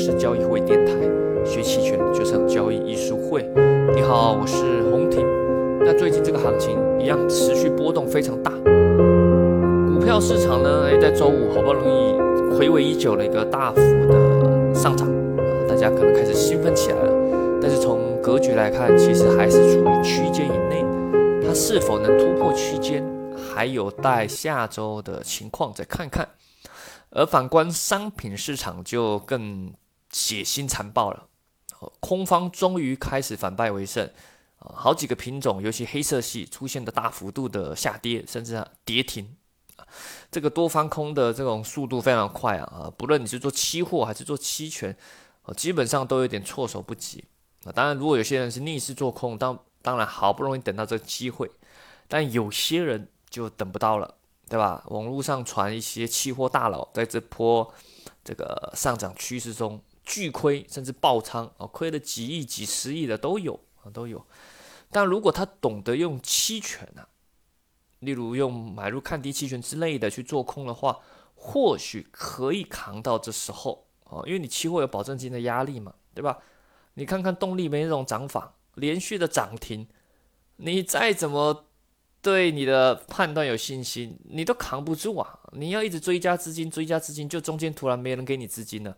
是交易会电台，学期权就上交易艺术会。你好，我是洪婷。那最近这个行情一样持续波动非常大，股票市场呢，哎，在周五好不容易回味已久的一个大幅的上涨，大家可能开始兴奋起来了。但是从格局来看，其实还是处于区间以内，它是否能突破区间，还有待下周的情况再看看。而反观商品市场就更血腥残暴了，空方终于开始反败为胜，好几个品种，尤其黑色系出现的大幅度的下跌，甚至跌停，这个多方空的这种速度非常快啊，啊，不论你是做期货还是做期权，基本上都有点措手不及啊。当然，如果有些人是逆势做空，当当然好不容易等到这机会，但有些人就等不到了。对吧？网络上传一些期货大佬在这波这个上涨趋势中巨亏，甚至爆仓啊，亏了几亿、几十亿的都有啊，都有。但如果他懂得用期权啊，例如用买入看低期权之类的去做空的话，或许可以扛到这时候啊，因为你期货有保证金的压力嘛，对吧？你看看动力没那种涨法，连续的涨停，你再怎么。对你的判断有信心，你都扛不住啊！你要一直追加资金，追加资金，就中间突然没人给你资金了，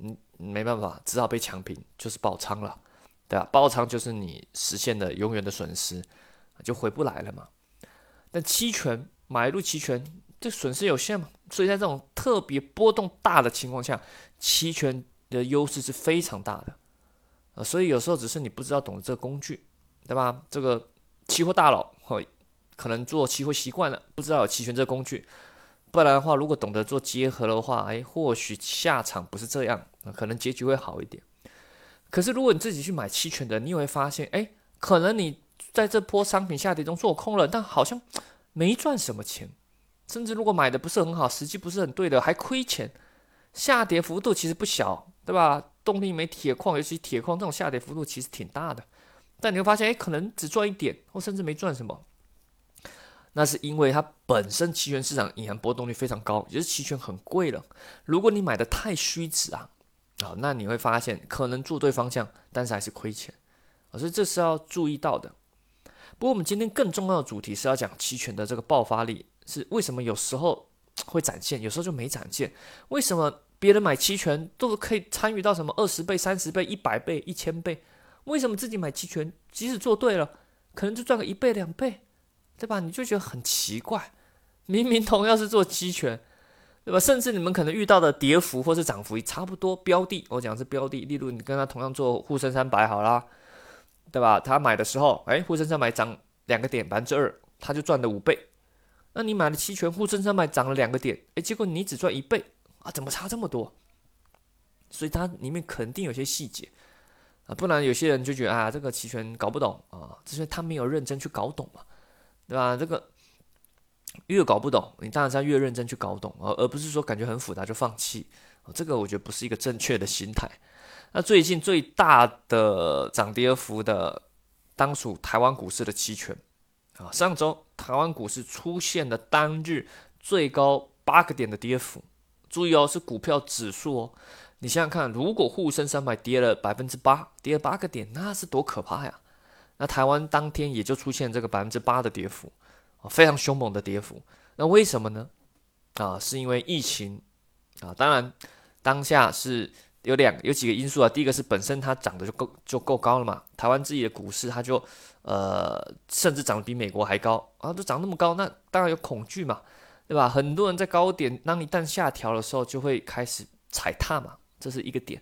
嗯，没办法，只好被强平，就是爆仓了，对吧？爆仓就是你实现的永远的损失，就回不来了嘛。但期权买入期权，这损失有限嘛，所以在这种特别波动大的情况下，期权的优势是非常大的啊。所以有时候只是你不知道懂这个工具，对吧？这个期货大佬会。可能做期货习惯了，不知道有期权这个工具，不然的话，如果懂得做结合的话，哎，或许下场不是这样，可能结局会好一点。可是如果你自己去买期权的，你会发现，哎，可能你在这波商品下跌中做空了，但好像没赚什么钱，甚至如果买的不是很好，时机不是很对的，还亏钱。下跌幅度其实不小，对吧？动力煤、铁矿，尤其铁矿这种下跌幅度其实挺大的，但你会发现，哎，可能只赚一点，或甚至没赚什么。那是因为它本身期权市场隐含波动率非常高，也就是期权很贵了。如果你买的太虚值啊，啊，那你会发现可能做对方向，但是还是亏钱啊，所以这是要注意到的。不过我们今天更重要的主题是要讲期权的这个爆发力是为什么有时候会展现，有时候就没展现。为什么别人买期权都可以参与到什么二十倍、三十倍、一百倍、一千倍？为什么自己买期权，即使做对了，可能就赚个一倍、两倍？对吧？你就觉得很奇怪，明明同样是做期权，对吧？甚至你们可能遇到的跌幅或是涨幅也差不多。标的，我讲是标的，例如你跟他同样做沪深三百好啦，对吧？他买的时候，哎，沪深三百涨两个点，百分之二，他就赚了五倍。那你买的期权，沪深三百涨了两个点，哎，结果你只赚一倍啊？怎么差这么多？所以它里面肯定有些细节啊，不然有些人就觉得啊，这个期权搞不懂啊，这是他没有认真去搞懂嘛。对吧？这个越搞不懂，你当然是要越认真去搞懂，而而不是说感觉很复杂就放弃。这个我觉得不是一个正确的心态。那最近最大的涨跌幅的，当属台湾股市的期权啊。上周台湾股市出现了单日最高八个点的跌幅，注意哦，是股票指数哦。你想想看，如果沪深三百跌了百分之八，跌了八个点，那是多可怕呀！那台湾当天也就出现这个百分之八的跌幅，啊，非常凶猛的跌幅。那为什么呢？啊，是因为疫情啊。当然，当下是有两有几个因素啊。第一个是本身它涨得就够就够高了嘛。台湾自己的股市它就呃，甚至涨得比美国还高啊，都涨那么高，那当然有恐惧嘛，对吧？很多人在高点，当一旦下调的时候，就会开始踩踏嘛，这是一个点。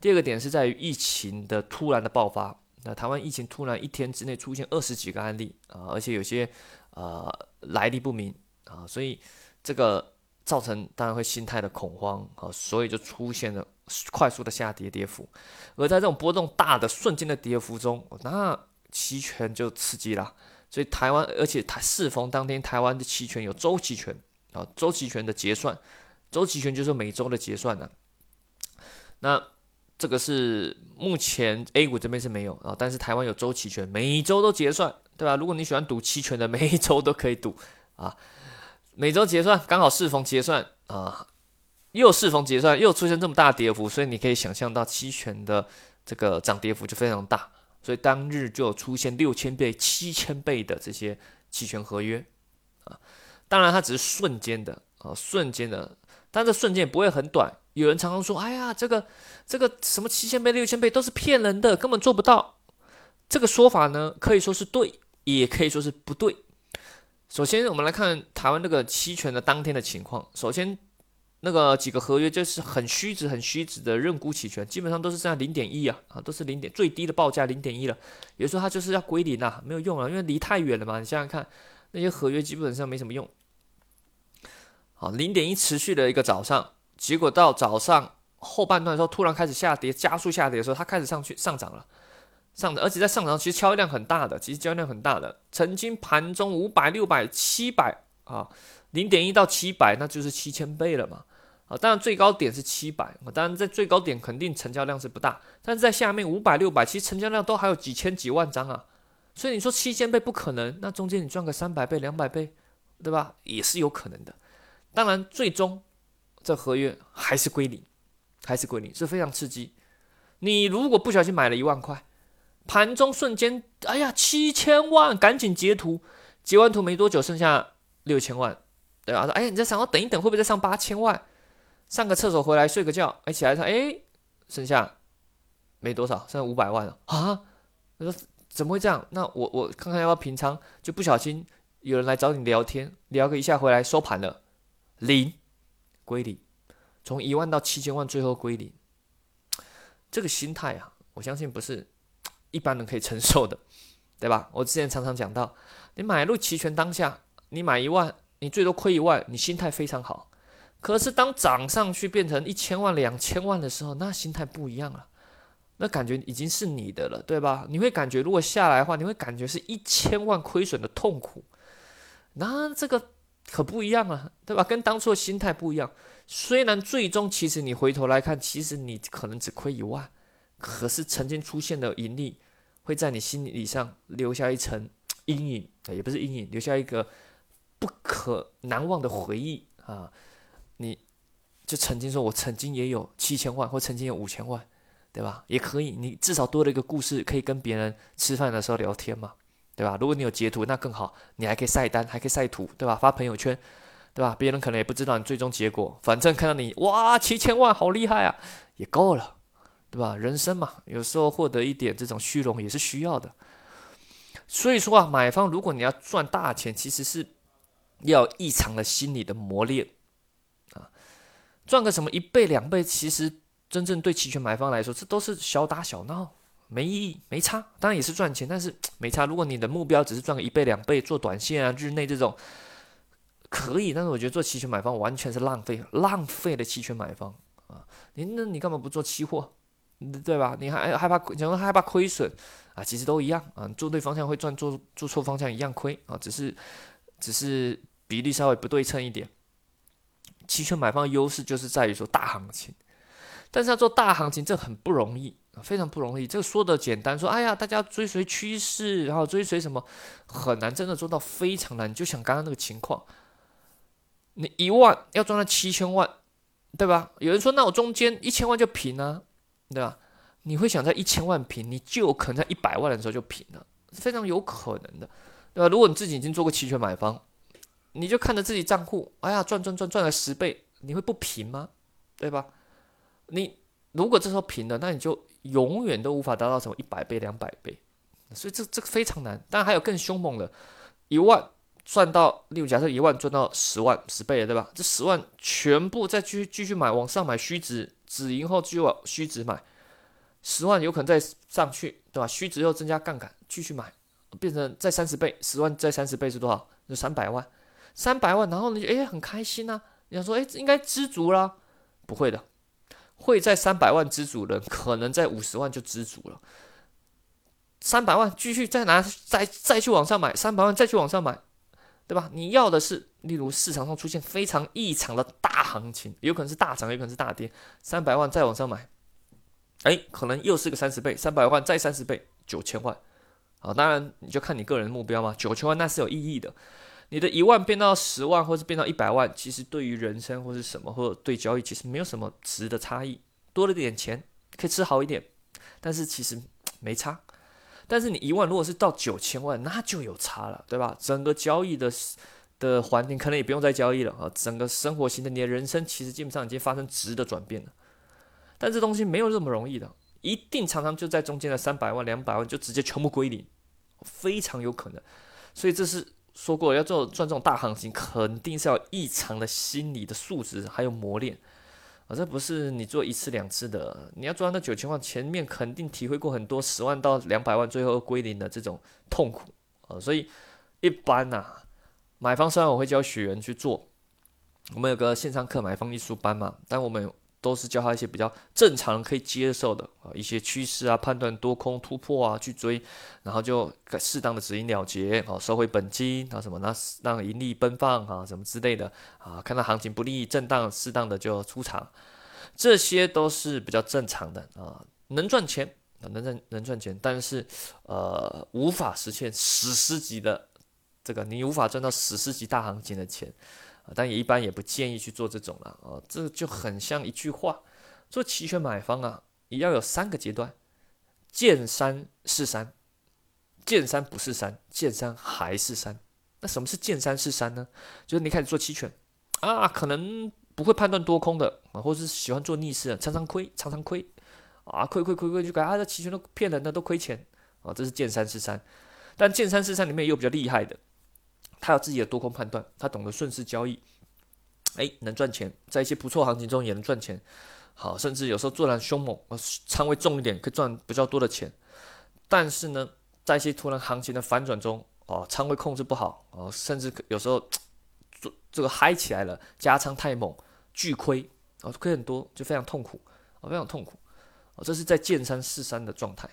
第二个点是在于疫情的突然的爆发。那台湾疫情突然一天之内出现二十几个案例啊，而且有些呃来历不明啊，所以这个造成当然会心态的恐慌啊，所以就出现了快速的下跌跌幅。而在这种波动大的瞬间的跌幅中，那期权就刺激了。所以台湾，而且台适逢当天台湾的期权有周期权啊，周期权的结算，周期权就是每周的结算呢。那这个是目前 A 股这边是没有啊，但是台湾有周期权，每周都结算，对吧？如果你喜欢赌期权的，每一周都可以赌啊。每周结算刚好适逢结算啊，又适逢结算，又出现这么大跌幅，所以你可以想象到期权的这个涨跌幅就非常大，所以当日就出现六千倍、七千倍的这些期权合约啊。当然，它只是瞬间的啊，瞬间的，但这瞬间不会很短。有人常常说：“哎呀，这个这个什么七千倍、六千倍都是骗人的，根本做不到。”这个说法呢，可以说是对，也可以说是不对。首先，我们来看台湾这个期权的当天的情况。首先，那个几个合约就是很虚值、很虚值的认沽期权，基本上都是在零点一啊，啊，都是零点最低的报价零点一了。有时候它就是要归零啊，没有用了，因为离太远了嘛。你想想看，那些合约基本上没什么用。好，零点一持续的一个早上，结果到早上后半段的时候，突然开始下跌，加速下跌的时候，它开始上去上涨了。上的，而且在上涨，其实交易量很大的，其实交易量很大的。曾经盘中五百、六百、七百啊，零点一到七百，那就是七千倍了嘛。啊，当然最高点是七百，当然在最高点肯定成交量是不大，但是在下面五百、六百，其实成交量都还有几千几万张啊。所以你说七千倍不可能，那中间你赚个三百倍、两百倍，对吧？也是有可能的。当然，最终这合约还是归零，还是归零，是非常刺激。你如果不小心买了一万块。盘中瞬间，哎呀，七千万，赶紧截图，截完图没多久，剩下六千万，对吧？说，哎，你在想要等一等，会不会再上八千万？上个厕所回来睡个觉，哎，起来说，哎，剩下没多少，剩下五百万了啊！他说怎么会这样？那我我看看要不要平仓，就不小心有人来找你聊天，聊个一下回来收盘了，零归零，从一万到七千万，最后归零，这个心态啊，我相信不是。一般人可以承受的，对吧？我之前常常讲到，你买入期权当下，你买一万，你最多亏一万，你心态非常好。可是当涨上去变成一千万、两千万的时候，那心态不一样了，那感觉已经是你的了，对吧？你会感觉如果下来的话，你会感觉是一千万亏损的痛苦，那这个可不一样啊，对吧？跟当初的心态不一样。虽然最终其实你回头来看，其实你可能只亏一万。可是曾经出现的盈利，会在你心理上留下一层 阴影，也不是阴影，留下一个不可难忘的回忆啊！你就曾经说，我曾经也有七千万，或曾经有五千万，对吧？也可以，你至少多了一个故事，可以跟别人吃饭的时候聊天嘛，对吧？如果你有截图，那更好，你还可以晒单，还可以晒图，对吧？发朋友圈，对吧？别人可能也不知道你最终结果，反正看到你哇，七千万，好厉害啊，也够了。对吧？人生嘛，有时候获得一点这种虚荣也是需要的。所以说啊，买方如果你要赚大钱，其实是要异常的心理的磨练啊。赚个什么一倍两倍，其实真正对期权买方来说，这都是小打小闹，没意义，没差。当然也是赚钱，但是没差。如果你的目标只是赚个一倍两倍，做短线啊，日内这种可以，但是我觉得做期权买方完全是浪费，浪费了期权买方啊。你那你干嘛不做期货？对吧？你还害怕，假如害怕亏损啊，其实都一样啊。做对方向会赚，做做错方向一样亏啊。只是只是比例稍微不对称一点。期权买方的优势就是在于说大行情，但是要做大行情这很不容易，非常不容易。这个说的简单，说哎呀，大家追随趋势，然后追随什么，很难真的做到非常难。就像刚刚那个情况，你一万要赚到七千万，对吧？有人说那我中间一千万就平啊。对吧？你会想在一千万平，你就可能在一百万的时候就平了，非常有可能的，对吧？如果你自己已经做过期权买方，你就看着自己账户，哎呀，赚赚赚赚了十倍，你会不平吗？对吧？你如果这时候平了，那你就永远都无法达到什么一百倍、两百倍，所以这这个非常难。当然还有更凶猛的，一万赚到，例如假设一万赚到十万，十倍了，对吧？这十万全部再继续继续买，往上买虚值。止盈后继续往虚值买，十万有可能再上去，对吧？虚值又增加杠杆，继续买，变成再三十倍，十万再三十倍是多少？就三百万，三百万，然后你就哎很开心呐，你想说哎应该知足了，不会的，会在三百万知足的，可能在五十万就知足了。三百万继续再拿，再再去往上买，三百万再去往上买，对吧？你要的是。例如市场上出现非常异常的大行情，有可能是大涨，有可能是大跌，三百万再往上买，哎，可能又是个三十倍，三百万再三十倍，九千万，啊，当然你就看你个人目标嘛，九千万那是有意义的，你的一万变到十万，或是变到一百万，其实对于人生或是什么，或者对交易，其实没有什么值的差异，多了点钱可以吃好一点，但是其实没差。但是你一万如果是到九千万，那就有差了，对吧？整个交易的的环境可能也不用再交易了啊，整个生活型的你的人生其实基本上已经发生质的转变了。但这东西没有这么容易的，一定常常就在中间的三百万、两百万就直接全部归零，非常有可能。所以这是说过要做赚这种大行情，肯定是要异常的心理的素质还有磨练。啊，这不是你做一次两次的，你要赚到九千万，前面肯定体会过很多十万到两百万最后归零的这种痛苦啊，所以一般呐，买方虽然我会教学员去做，我们有个线上课买方艺术班嘛，但我们都是教他一些比较正常可以接受的啊，一些趋势啊，判断多空突破啊，去追，然后就适当的止盈了结，啊，收回本金啊什么，那让盈利奔放啊什么之类的啊，看到行情不利震荡，适当的就出场，这些都是比较正常的啊，能赚钱啊，能赚能赚钱，但是呃无法实现史诗级的这个，你无法赚到史诗级大行情的钱。但也一般也不建议去做这种了啊，这就很像一句话，做期权买方啊，也要有三个阶段，见山是山，见山不是山，见山还是山。那什么是见山是山呢？就是你开始做期权啊，可能不会判断多空的啊，或是喜欢做逆势的，常常亏，常常亏啊，亏亏亏亏就感觉啊，这期权都骗人的，都亏钱啊，这是见山是山。但见山是山里面也有比较厉害的。他有自己的多空判断，他懂得顺势交易，哎，能赚钱，在一些不错行情中也能赚钱。好，甚至有时候做然凶猛，仓位重一点可以赚比较多的钱。但是呢，在一些突然行情的反转中，哦，仓位控制不好，哦，甚至有时候 做这个嗨起来了，加仓太猛，巨亏，哦，亏很多，就非常痛苦，哦，非常痛苦。哦，这是在见山是山的状态。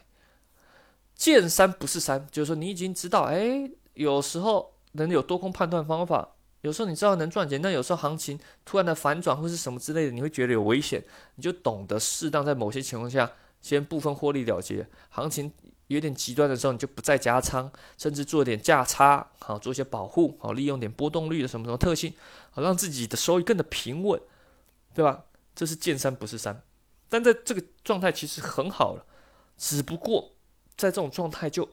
见山不是山，就是说你已经知道，哎，有时候。能有多空判断方法，有时候你知道能赚钱，但有时候行情突然的反转或是什么之类的，你会觉得有危险，你就懂得适当在某些情况下先部分获利了结。行情有点极端的时候，你就不再加仓，甚至做点价差，好做一些保护，好利用点波动率的什么什么特性，好让自己的收益更的平稳，对吧？这是见山不是山，但在这个状态其实很好了，只不过在这种状态就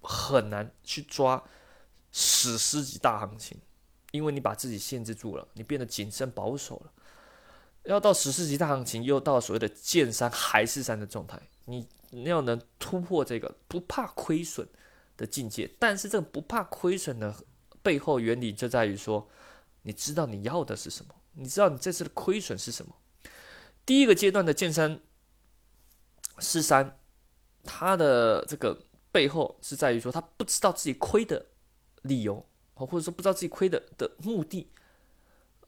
很难去抓。史诗级大行情，因为你把自己限制住了，你变得谨慎保守了。要到史诗级大行情，又到所谓的见山还是山的状态，你你要能突破这个不怕亏损的境界。但是这个不怕亏损的背后原理就在于说，你知道你要的是什么，你知道你这次的亏损是什么。第一个阶段的见山是山，它的这个背后是在于说，他不知道自己亏的。理由，或者说不知道自己亏的的目的，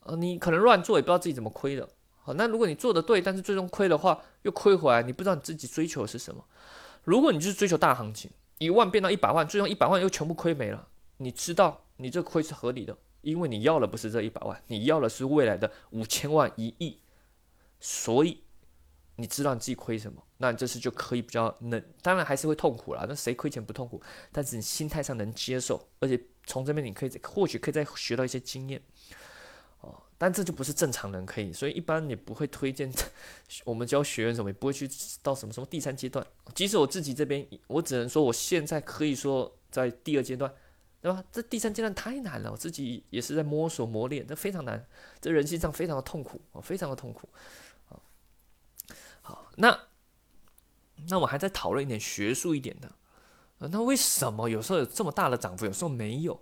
呃，你可能乱做也不知道自己怎么亏的。好，那如果你做的对，但是最终亏的话，又亏回来，你不知道你自己追求的是什么。如果你就是追求大行情，一万变到一百万，最终一百万又全部亏没了，你知道你这亏是合理的，因为你要的不是这一百万，你要的是未来的五千万、一亿，所以你知道你自己亏什么。那你这次就可以比较能，当然还是会痛苦啦。那谁亏钱不痛苦？但是你心态上能接受，而且从这边你可以或许可以再学到一些经验哦。但这就不是正常人可以，所以一般你不会推荐我们教学员什么，也不会去到什么什么第三阶段。即使我自己这边，我只能说我现在可以说在第二阶段，对吧？这第三阶段太难了，我自己也是在摸索磨练，这非常难，这人性上非常的痛苦啊，非常的痛苦。那。那我还在讨论一点学术一点的，那为什么有时候有这么大的涨幅，有时候没有，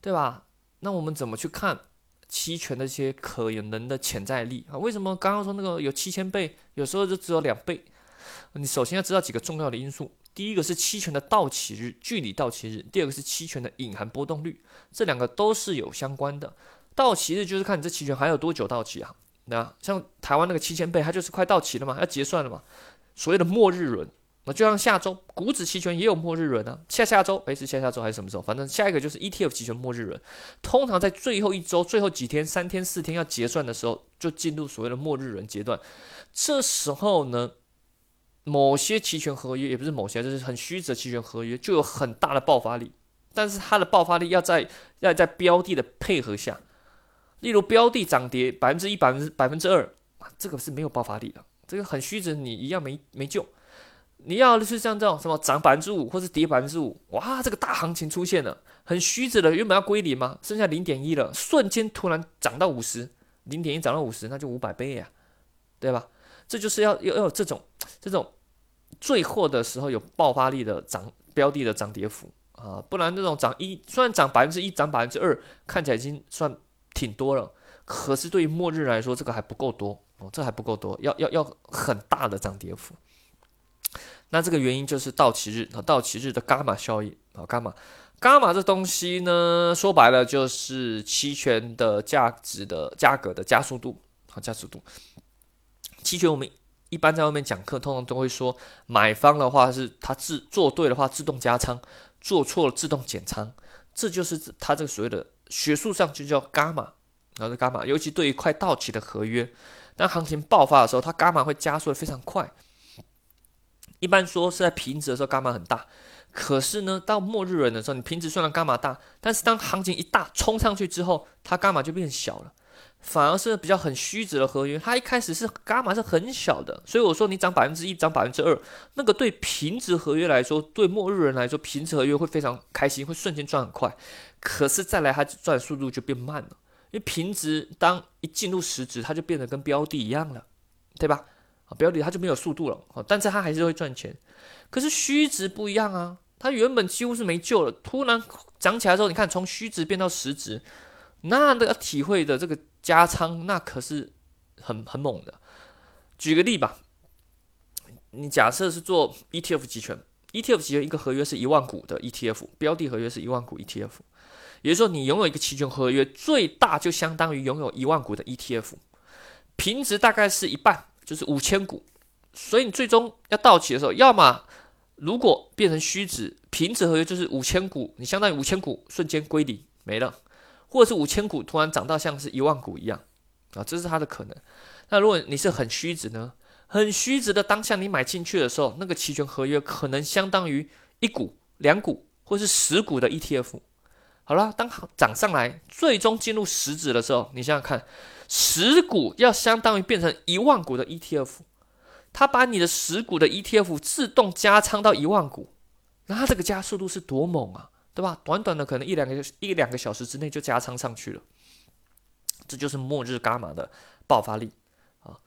对吧？那我们怎么去看期权的一些可能的潜在力啊？为什么刚刚说那个有七千倍，有时候就只有两倍？你首先要知道几个重要的因素，第一个是期权的到期日，距离到期日；第二个是期权的隐含波动率，这两个都是有相关的。到期日就是看你这期权还有多久到期啊？那像台湾那个七千倍，它就是快到期了嘛，要结算了嘛。所谓的末日轮，那就像下周股指期权也有末日轮啊，下下周诶，是下下周还是什么时候？反正下一个就是 ETF 期权末日轮，通常在最后一周、最后几天、三天、四天要结算的时候，就进入所谓的末日轮阶段。这时候呢，某些期权合约也不是某些，就是很虚值期权合约，就有很大的爆发力，但是它的爆发力要在要在标的的配合下，例如标的涨跌百分之一、百分之百分之二，这个是没有爆发力的，这个很虚值，你一样没没救。你要的是像这种什么涨百分之五或者跌百分之五，哇，这个大行情出现了，很虚值的，原本要归零吗？剩下零点一了，瞬间突然涨到五十，零点一涨到五十，那就五百倍呀，对吧？这就是要要要这种这种最后的时候有爆发力的涨标的的涨跌幅啊，不然这种涨一虽然涨百分之一涨百分之二，看起来已经算挺多了，可是对于末日来说，这个还不够多哦，这还不够多，要要要很大的涨跌幅。那这个原因就是到期日啊，到期日的伽马效应啊，伽马，伽马这东西呢，说白了就是期权的价值的价格的加速度啊，加速度。期权我们一般在外面讲课，通常都会说，买方的话是它自做对的话自动加仓，做错了自动减仓，这就是它这个所谓的学术上就叫伽马，然后是伽马，尤其对于快到期的合约，当行情爆发的时候，它伽马会加速的非常快。一般说是在平值的时候伽马很大，可是呢，到末日轮的时候，你平值虽然伽马大，但是当行情一大冲上去之后，它伽马就变小了，反而是比较很虚值的合约，它一开始是伽马是很小的，所以我说你涨百分之一，涨百分之二，那个对平值合约来说，对末日人来说，平值合约会非常开心，会瞬间赚很快，可是再来它赚速度就变慢了，因为平值当一进入实值，它就变得跟标的一样了，对吧？啊标的它就没有速度了，但是它还是会赚钱。可是虚值不一样啊，它原本几乎是没救了，突然涨起来之后，你看从虚值变到实值，那个体会的这个加仓，那可是很很猛的。举个例吧，你假设是做 ETF 期权，ETF 期权一个合约是一万股的 ETF，标的合约是一万股 ETF，也就是说你拥有一个期权合约，最大就相当于拥有一万股的 ETF，平值大概是一半。就是五千股，所以你最终要到期的时候，要么如果变成虚值，平值合约就是五千股，你相当于五千股瞬间归零没了，或者是五千股突然涨到像是一万股一样啊，这是它的可能。那如果你是很虚值呢？很虚值的当下你买进去的时候，那个期权合约可能相当于一股、两股或是十股的 ETF。好了，当涨上来，最终进入实值的时候，你想想看。十股要相当于变成一万股的 ETF，它把你的十股的 ETF 自动加仓到一万股，那它这个加速度是多猛啊，对吧？短短的可能一两个一两个小时之内就加仓上去了，这就是末日伽马的爆发力啊。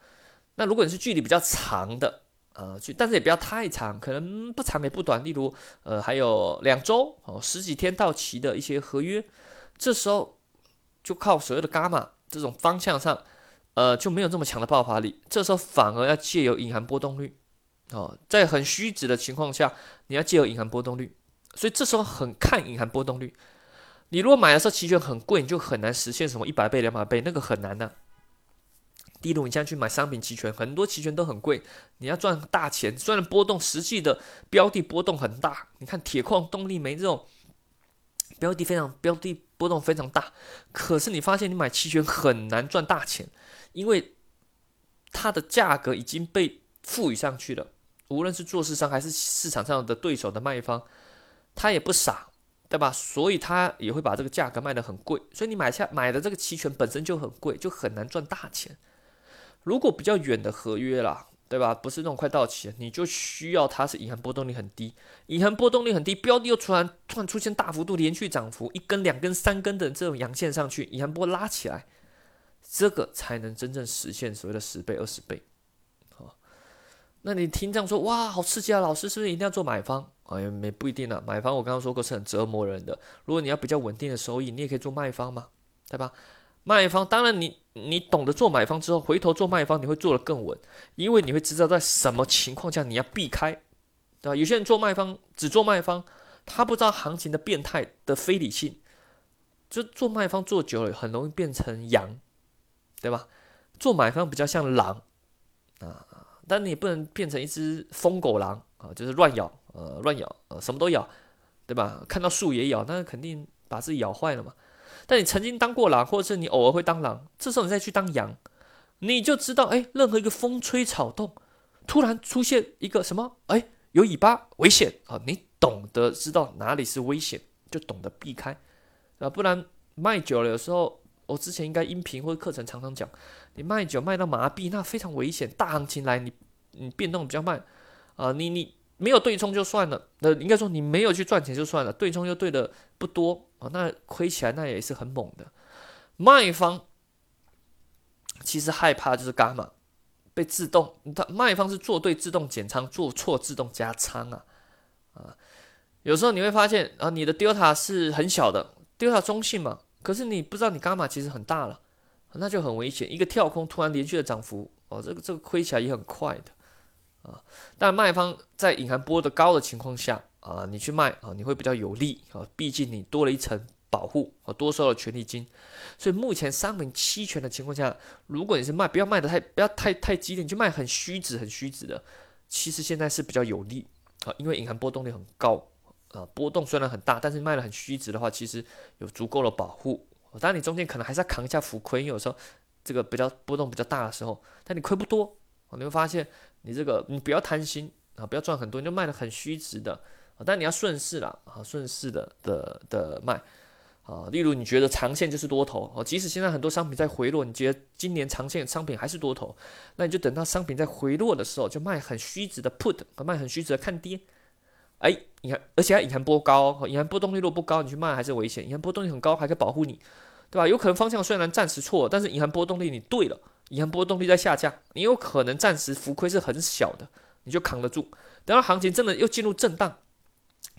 那如果你是距离比较长的，呃，但是也不要太长，可能不长也不短，例如呃还有两周哦十几天到期的一些合约，这时候就靠所谓的伽马。这种方向上，呃，就没有这么强的爆发力。这时候反而要借由隐含波动率，哦，在很虚值的情况下，你要借由隐含波动率。所以这时候很看隐含波动率。你如果买的时候期权很贵，你就很难实现什么一百倍、两百倍，那个很难的。例如你现在去买商品期权，很多期权都很贵，你要赚大钱，虽然波动实际的标的波动很大，你看铁矿、动力煤这种。标的非常标的波动非常大，可是你发现你买期权很难赚大钱，因为它的价格已经被赋予上去了。无论是做市商还是市场上的对手的卖方，他也不傻，对吧？所以他也会把这个价格卖得很贵。所以你买下买的这个期权本身就很贵，就很难赚大钱。如果比较远的合约啦。对吧？不是那种快到期，你就需要它是隐含波动率很低，隐含波动率很低，标的又突然突然出现大幅度连续涨幅，一根、两根、三根的这种阳线上去，隐含波拉起来，这个才能真正实现所谓的十倍、二十倍。好，那你听这样说，哇，好刺激啊！老师是不是一定要做买方？哎呀，没不一定啊。买方我刚刚说过是很折磨人的。如果你要比较稳定的收益，你也可以做卖方嘛，对吧？卖方当然，你你懂得做买方之后，回头做卖方你会做得更稳，因为你会知道在什么情况下你要避开，对吧？有些人做卖方只做卖方，他不知道行情的变态的非理性，就做卖方做久了很容易变成羊，对吧？做买方比较像狼啊，但你不能变成一只疯狗狼啊，就是乱咬，呃，乱咬，呃，什么都咬，对吧？看到树也咬，那肯定把自己咬坏了嘛。但你曾经当过狼，或者是你偶尔会当狼，这时候你再去当羊，你就知道，哎，任何一个风吹草动，突然出现一个什么，哎，有尾巴，危险啊！你懂得知道哪里是危险，就懂得避开啊，不然卖久了，有时候我之前应该音频或者课程常常讲，你卖久卖到麻痹，那非常危险。大行情来，你你变动比较慢啊，你你没有对冲就算了，那应该说你没有去赚钱就算了，对冲又对的不多啊，那亏起来那也是很猛的。卖方其实害怕就是伽马被自动，他卖方是做对自动减仓，做错自动加仓啊啊。有时候你会发现啊，你的 delta 是很小的，delta 中性嘛，可是你不知道你伽马其实很大了，那就很危险。一个跳空突然连续的涨幅，哦，这个这个亏起来也很快的啊。但卖方在隐含波的高的情况下啊，你去卖啊，你会比较有利啊，毕竟你多了一层保护啊，多收了权利金。所以目前商品期权的情况下，如果你是卖，不要卖的太不要太太激烈，你去卖很虚值很虚值的，其实现在是比较有利啊，因为隐含波动率很高。啊，波动虽然很大，但是卖的很虚值的话，其实有足够的保护。当然，你中间可能还是要扛一下浮亏，因为有时候这个比较波动比较大的时候，但你亏不多，你会发现你这个你不要贪心啊，不要赚很多，你就卖的很虚值的啊。但你要顺势啦，啊，顺势的的的卖啊。例如你觉得长线就是多头哦，即使现在很多商品在回落，你觉得今年长线商品还是多头，那你就等到商品在回落的时候，就卖很虚值的 put，卖很虚值的看跌。哎，你看，而且它隐含波高，隐含波动率如果不高，你去卖还是危险。隐含波动率很高，还可以保护你，对吧？有可能方向虽然暂时错，但是隐含波动率你对了，隐含波动率在下降，你有可能暂时浮亏是很小的，你就扛得住。等到行情真的又进入震荡，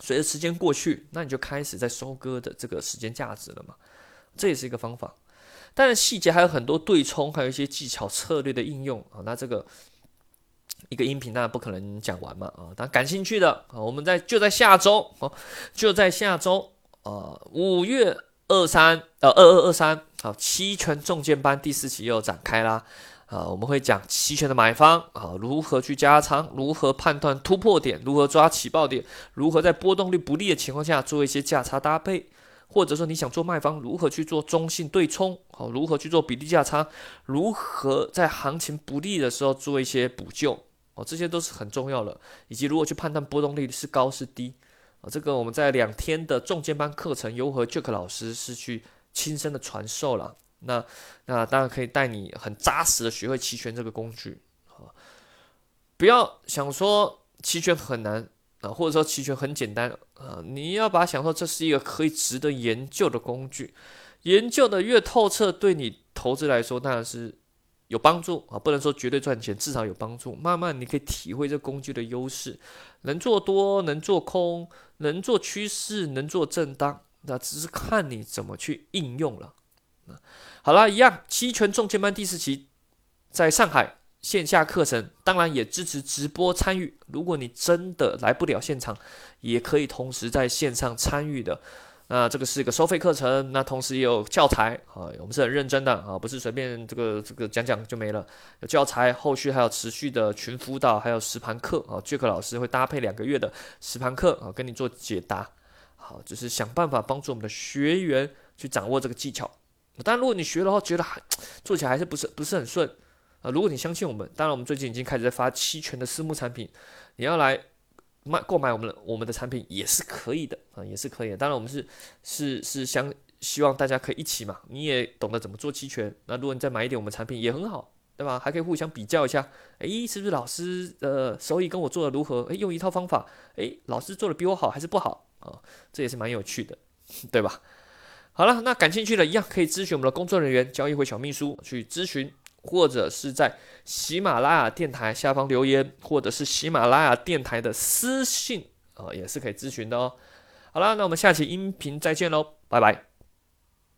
随着时间过去，那你就开始在收割的这个时间价值了嘛？这也是一个方法。当然细节还有很多对冲，还有一些技巧策略的应用啊。那这个。一个音频当然不可能讲完嘛啊！但感兴趣的啊，我们在就在下周哦，就在下周啊，五月二三呃二二二三好，期权重建班第四期又展开啦啊！我们会讲期权的买方啊，如何去加仓，如何判断突破点，如何抓起爆点，如何在波动率不利的情况下做一些价差搭配，或者说你想做卖方，如何去做中性对冲，好，如何去做比例价差，如何在行情不利的时候做一些补救。哦，这些都是很重要的，以及如何去判断波动率是高是低啊？这个我们在两天的重肩班课程，由和 Jack 老师是去亲身的传授了。那那当然可以带你很扎实的学会期权这个工具啊！不要想说期权很难啊，或者说期权很简单啊，你要把它想说这是一个可以值得研究的工具，研究的越透彻，对你投资来说当然是。有帮助啊，不能说绝对赚钱，至少有帮助。慢慢你可以体会这工具的优势，能做多，能做空，能做趋势，能做震荡，那只是看你怎么去应用了。好了，一样，期权重剑班第四期在上海线下课程，当然也支持直播参与。如果你真的来不了现场，也可以同时在线上参与的。那这个是一个收费课程，那同时也有教材啊，我们是很认真的啊，不是随便这个这个讲讲就没了，有教材，后续还有持续的群辅导，还有实盘课啊，Jack 老师会搭配两个月的实盘课啊，跟你做解答，好，就是想办法帮助我们的学员去掌握这个技巧。当然，如果你学的话，觉得还做起来还是不是不是很顺啊，如果你相信我们，当然我们最近已经开始在发期权的私募产品，你要来。买购买我们的我们的产品也是可以的啊，也是可以的。当然，我们是是是想希望大家可以一起嘛。你也懂得怎么做期权，那如果你再买一点我们产品也很好，对吧？还可以互相比较一下，诶，是不是老师的手艺跟我做的如何？诶，用一套方法，诶，老师做的比我好还是不好啊？这也是蛮有趣的，对吧？好了，那感兴趣的一样可以咨询我们的工作人员交易会小秘书去咨询。或者是在喜马拉雅电台下方留言，或者是喜马拉雅电台的私信啊，也是可以咨询的哦。好了，那我们下期音频再见喽，拜拜。